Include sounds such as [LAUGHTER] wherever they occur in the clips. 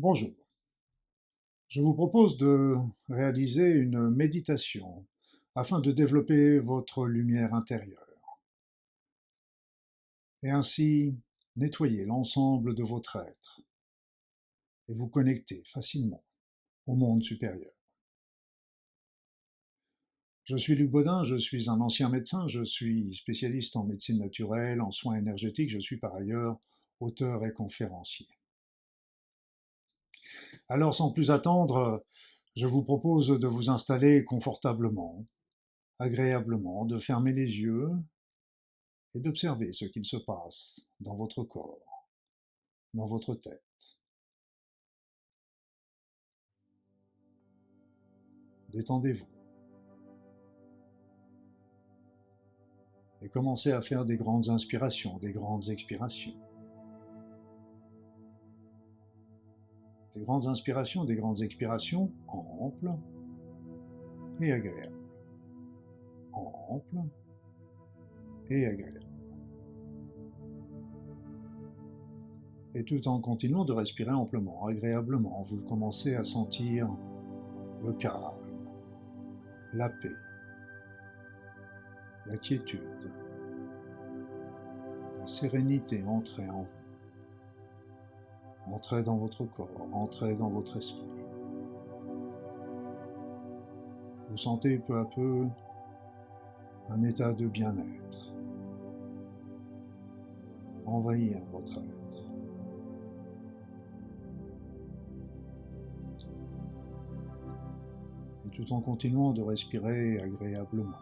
Bonjour. Je vous propose de réaliser une méditation afin de développer votre lumière intérieure et ainsi nettoyer l'ensemble de votre être et vous connecter facilement au monde supérieur. Je suis Luc Baudin, je suis un ancien médecin, je suis spécialiste en médecine naturelle, en soins énergétiques, je suis par ailleurs auteur et conférencier. Alors sans plus attendre, je vous propose de vous installer confortablement, agréablement, de fermer les yeux et d'observer ce qu'il se passe dans votre corps, dans votre tête. Détendez-vous. Et commencez à faire des grandes inspirations, des grandes expirations. Des grandes inspirations, des grandes expirations amples et agréables. Amples et agréables. Et tout en continuant de respirer amplement, agréablement, vous commencez à sentir le calme, la paix, la quiétude, la sérénité entrer en vous. Entrez dans votre corps, entrez dans votre esprit. Vous sentez peu à peu un état de bien-être envahir votre être. Et tout en continuant de respirer agréablement,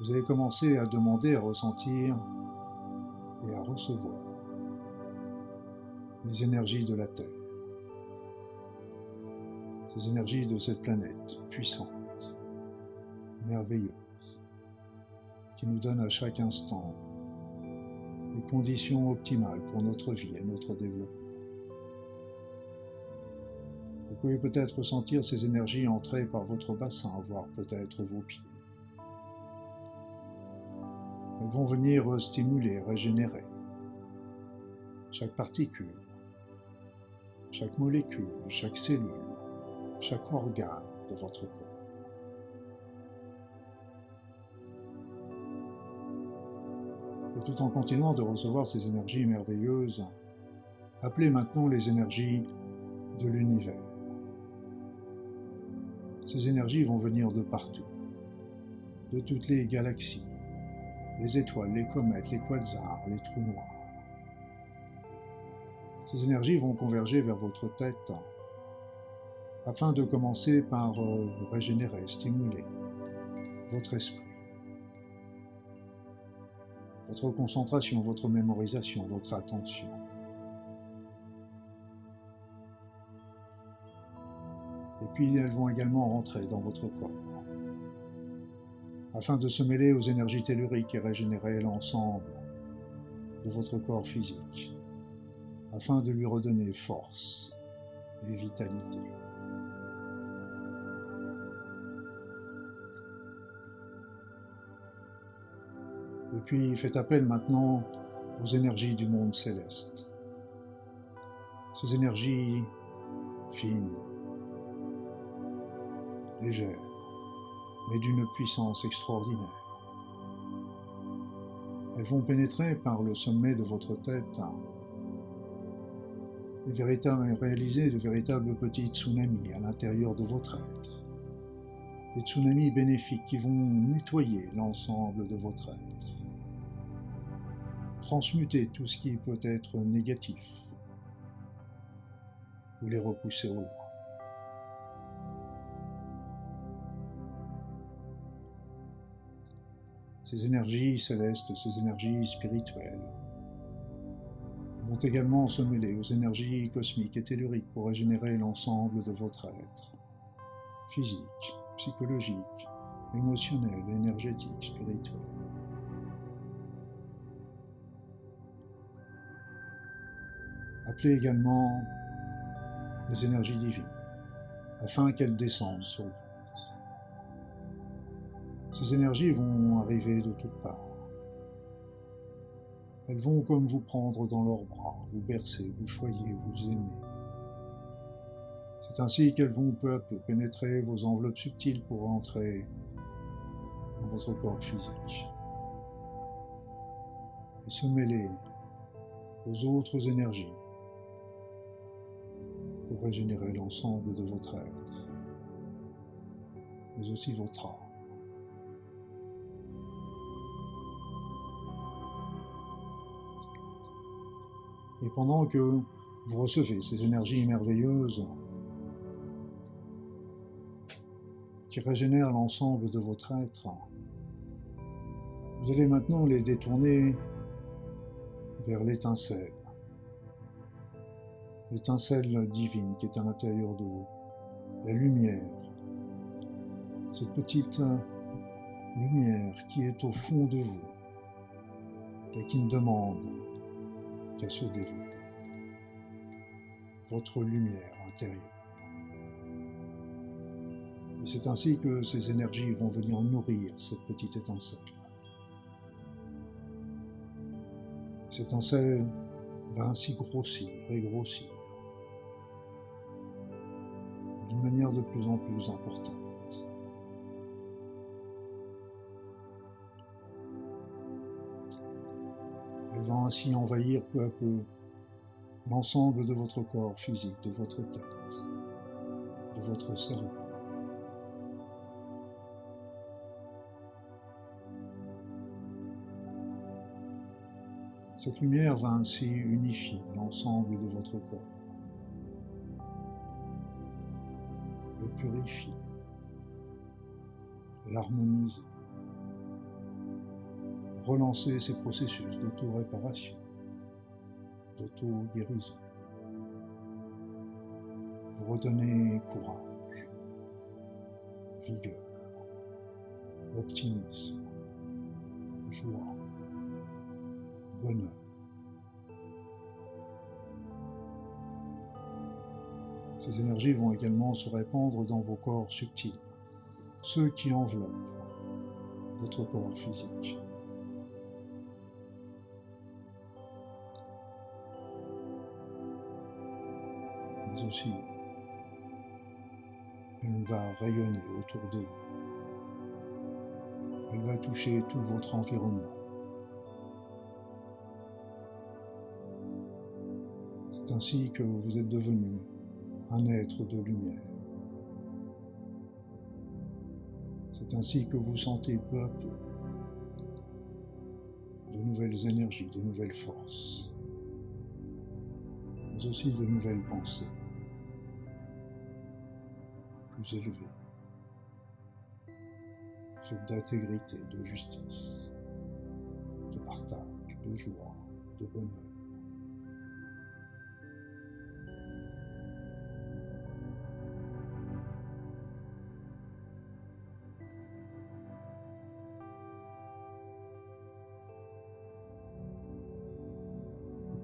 vous allez commencer à demander, à ressentir et à recevoir les énergies de la Terre, ces énergies de cette planète puissante, merveilleuse, qui nous donne à chaque instant les conditions optimales pour notre vie et notre développement. Vous pouvez peut-être ressentir ces énergies entrer par votre bassin, voire peut-être vos pieds. Elles vont venir stimuler, régénérer chaque particule, chaque molécule, chaque cellule, chaque organe de votre corps. Et tout en continuant de recevoir ces énergies merveilleuses, appelez maintenant les énergies de l'univers. Ces énergies vont venir de partout, de toutes les galaxies, les étoiles, les comètes, les quasars, les trous noirs. Ces énergies vont converger vers votre tête afin de commencer par euh, régénérer, stimuler votre esprit, votre concentration, votre mémorisation, votre attention. Et puis elles vont également rentrer dans votre corps afin de se mêler aux énergies telluriques et régénérer l'ensemble de votre corps physique, afin de lui redonner force et vitalité. Et puis faites appel maintenant aux énergies du monde céleste. Ces énergies fines, légères, mais d'une puissance extraordinaire. Elles vont pénétrer par le sommet de votre tête et véritables, réaliser de véritables petits tsunamis à l'intérieur de votre être. Des tsunamis bénéfiques qui vont nettoyer l'ensemble de votre être. Transmuter tout ce qui peut être négatif ou les repousser au loin. ces énergies célestes, ces énergies spirituelles, vont également se mêler aux énergies cosmiques et telluriques pour régénérer l'ensemble de votre être, physique, psychologique, émotionnel, énergétique, spirituel. Appelez également les énergies divines, afin qu'elles descendent sur vous. Ces énergies vont arriver de toutes parts. Elles vont comme vous prendre dans leurs bras, vous bercer, vous choyer, vous aimer. C'est ainsi qu'elles vont peu à peu pénétrer vos enveloppes subtiles pour entrer dans votre corps physique et se mêler aux autres énergies pour régénérer l'ensemble de votre être, mais aussi votre âme. Et pendant que vous recevez ces énergies merveilleuses qui régénèrent l'ensemble de votre être, vous allez maintenant les détourner vers l'étincelle, l'étincelle divine qui est à l'intérieur de vous, la lumière, cette petite lumière qui est au fond de vous et qui ne demande se développer. Votre lumière intérieure. Et c'est ainsi que ces énergies vont venir nourrir cette petite étincelle. Cette étincelle va ainsi grossir et grossir d'une manière de plus en plus importante. Va ainsi envahir peu à peu l'ensemble de votre corps physique, de votre tête, de votre cerveau. Cette lumière va ainsi unifier l'ensemble de votre corps, le purifier, l'harmoniser, relancer ces processus d'auto-réparation, d'auto-guérison, vous redonner courage, vigueur, optimisme, joie bonheur. Ces énergies vont également se répandre dans vos corps subtils, ceux qui enveloppent votre corps physique. Elle va rayonner autour de vous. Elle va toucher tout votre environnement. C'est ainsi que vous êtes devenu un être de lumière. C'est ainsi que vous sentez peu à peu de nouvelles énergies, de nouvelles forces, mais aussi de nouvelles pensées, plus élevées, faites d'intégrité, de justice, de partage, de joie, de bonheur.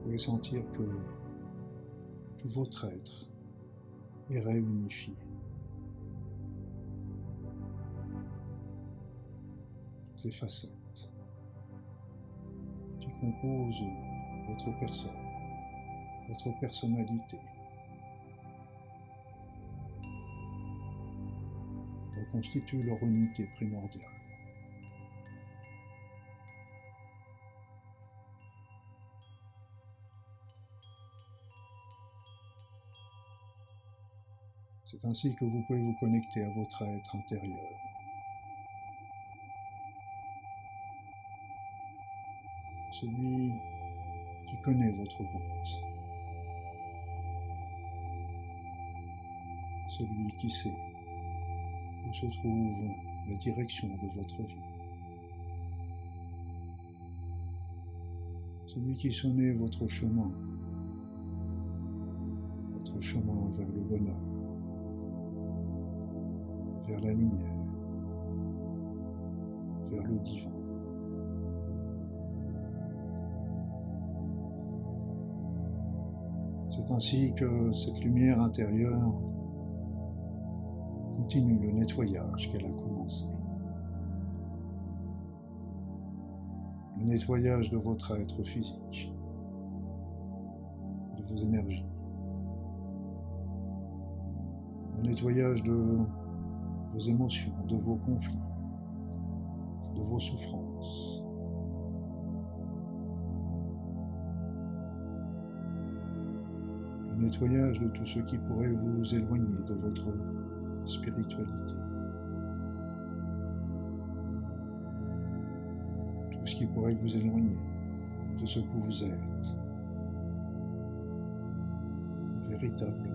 pouvez sentir que tout votre être est réunifié. Les facettes qui composent votre personne, votre personnalité, reconstituent leur unité primordiale. C'est ainsi que vous pouvez vous connecter à votre être intérieur. Celui qui connaît votre route. Celui qui sait où se trouve la direction de votre vie. Celui qui sonnait votre chemin, votre chemin vers le bonheur vers la lumière, vers le divin. Ainsi que cette lumière intérieure continue le nettoyage qu'elle a commencé. le nettoyage de votre être physique, de vos énergies, le nettoyage de vos émotions, de vos conflits, de vos souffrances. Nettoyage de tout ce qui pourrait vous éloigner de votre spiritualité. Tout ce qui pourrait vous éloigner de ce que vous êtes véritablement.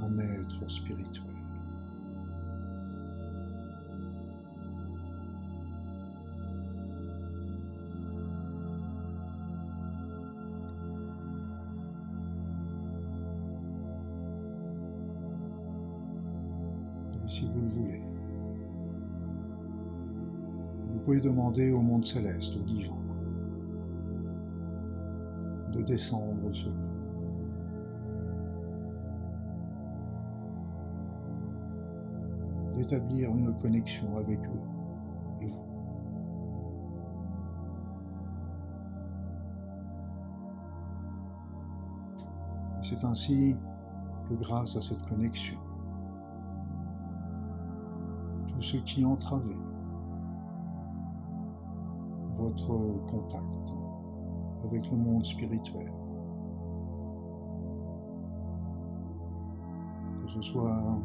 Un être spirituel. Demander au monde céleste, au divin, de descendre sur vous. d'établir une connexion avec eux et vous. Et c'est ainsi que grâce à cette connexion, tout ce qui entravait votre contact avec le monde spirituel. Que ce soit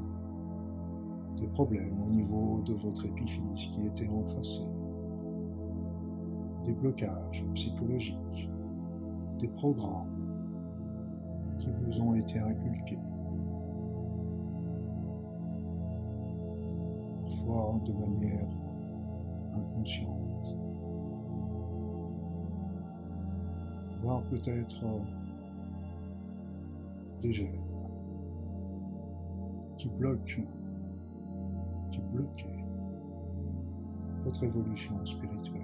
des problèmes au niveau de votre épiphyse qui étaient encrassés, des blocages psychologiques, des programmes qui vous ont été inculqués. de manière inconsciente. Voire peut-être des gènes qui bloquent, qui bloquaient votre évolution spirituelle.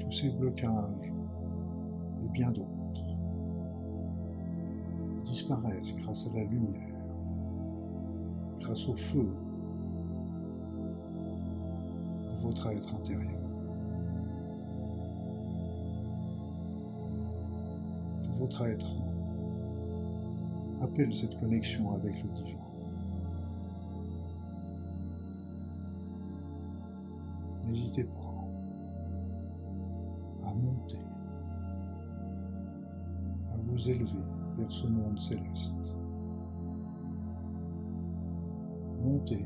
Tous ces blocages et bien d'autres disparaissent grâce à la lumière grâce au feu de votre être intérieur. Votre être appelle cette connexion avec le divin. N'hésitez pas à monter, à vous élever vers ce monde céleste. montez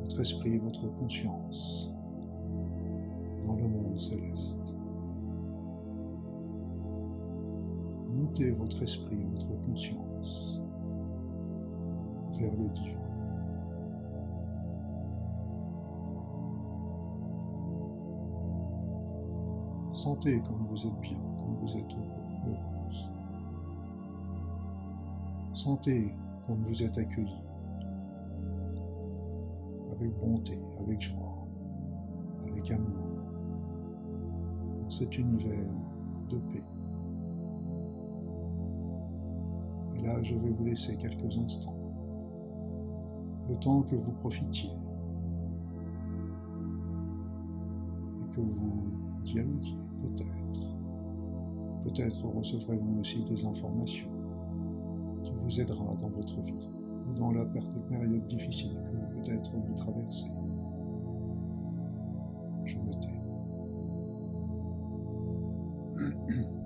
votre esprit et votre conscience dans le monde céleste. Votre esprit votre conscience vers le divin. Sentez comme vous êtes bien, comme vous êtes heureuse. Sentez comme vous êtes accueilli avec bonté, avec joie, avec amour, dans cet univers de paix. Là, je vais vous laisser quelques instants, le temps que vous profitiez et que vous dialoguiez peut-être. Peut-être recevrez-vous aussi des informations qui vous aidera dans votre vie ou dans la période difficile que peut-être vous traversez. Je me tais. [CLEARS THROAT]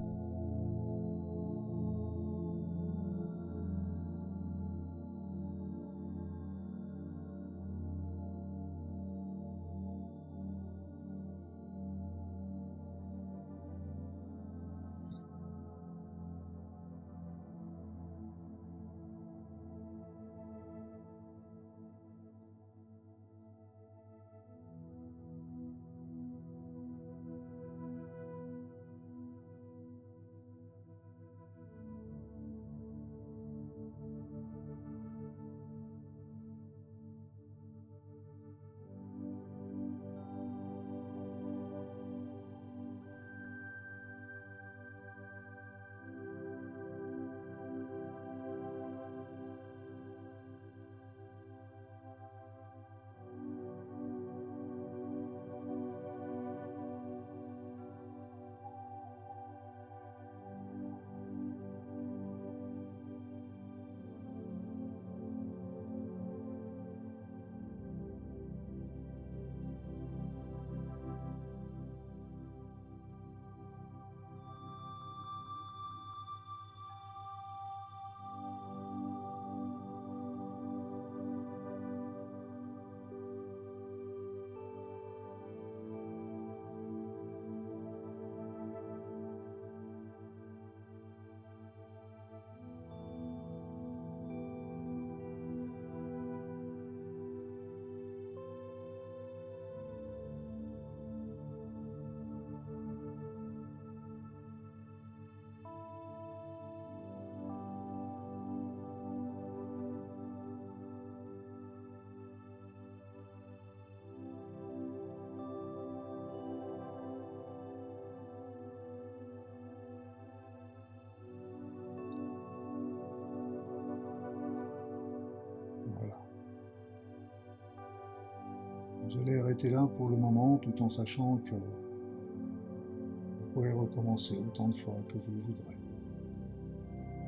Vous allez arrêter là pour le moment tout en sachant que vous pourrez recommencer autant de fois que vous le voudrez.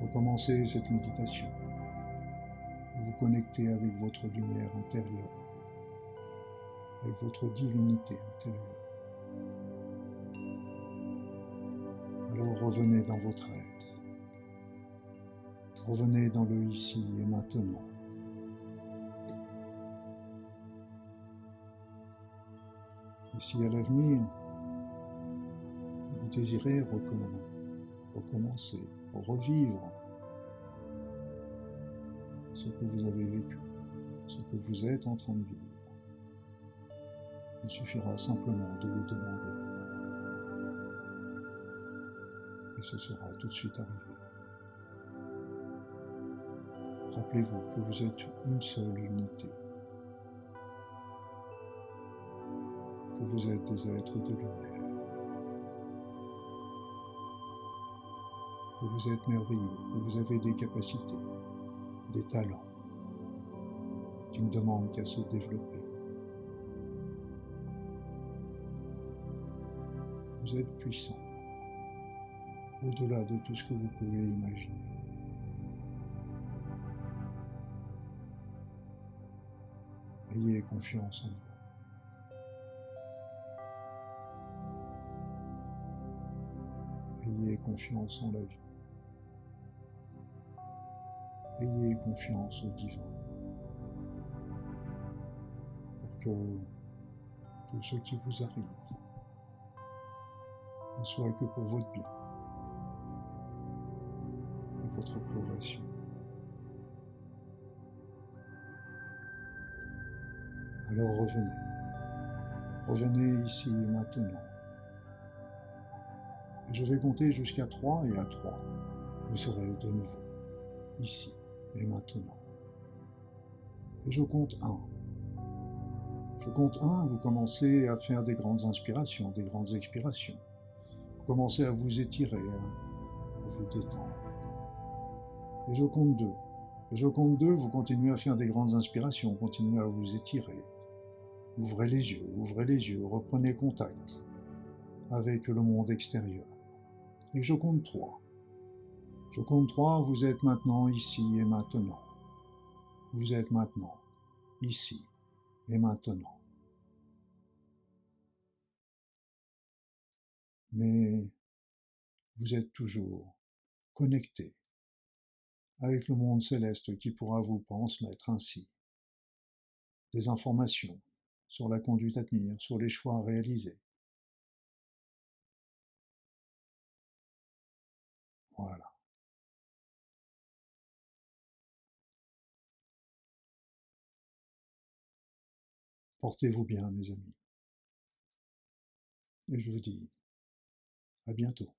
Recommencer cette méditation. Vous connecter avec votre lumière intérieure, avec votre divinité intérieure. Alors revenez dans votre être. Revenez dans le ici et maintenant. Si à l'avenir, vous désirez recommencer, revivre ce que vous avez vécu, ce que vous êtes en train de vivre, il suffira simplement de le demander. Et ce sera tout de suite arrivé. Rappelez-vous que vous êtes une seule unité. Vous êtes des êtres de lumière. Que vous êtes merveilleux, que vous avez des capacités, des talents qui ne demandent qu'à se développer. Vous êtes puissant, au-delà de tout ce que vous pouvez imaginer. Ayez confiance en vous. Ayez confiance en la vie. Ayez confiance au divin. Pour que tout ce qui vous arrive ne soit que pour votre bien et votre progression. Alors revenez. Revenez ici maintenant. Je vais compter jusqu'à 3 et à 3, vous serez de nouveau ici et maintenant. Et je compte 1. Je compte 1, vous commencez à faire des grandes inspirations, des grandes expirations. Vous commencez à vous étirer, à vous détendre. Et je compte 2. Et je compte 2, vous continuez à faire des grandes inspirations, continuez à vous étirer. Ouvrez les yeux, ouvrez les yeux, reprenez contact avec le monde extérieur. Et je compte 3. Je compte 3, vous êtes maintenant ici et maintenant. Vous êtes maintenant ici et maintenant. Mais vous êtes toujours connecté avec le monde céleste qui pourra vous transmettre ainsi des informations sur la conduite à tenir, sur les choix à réaliser. Portez-vous bien, mes amis. Et je vous dis à bientôt.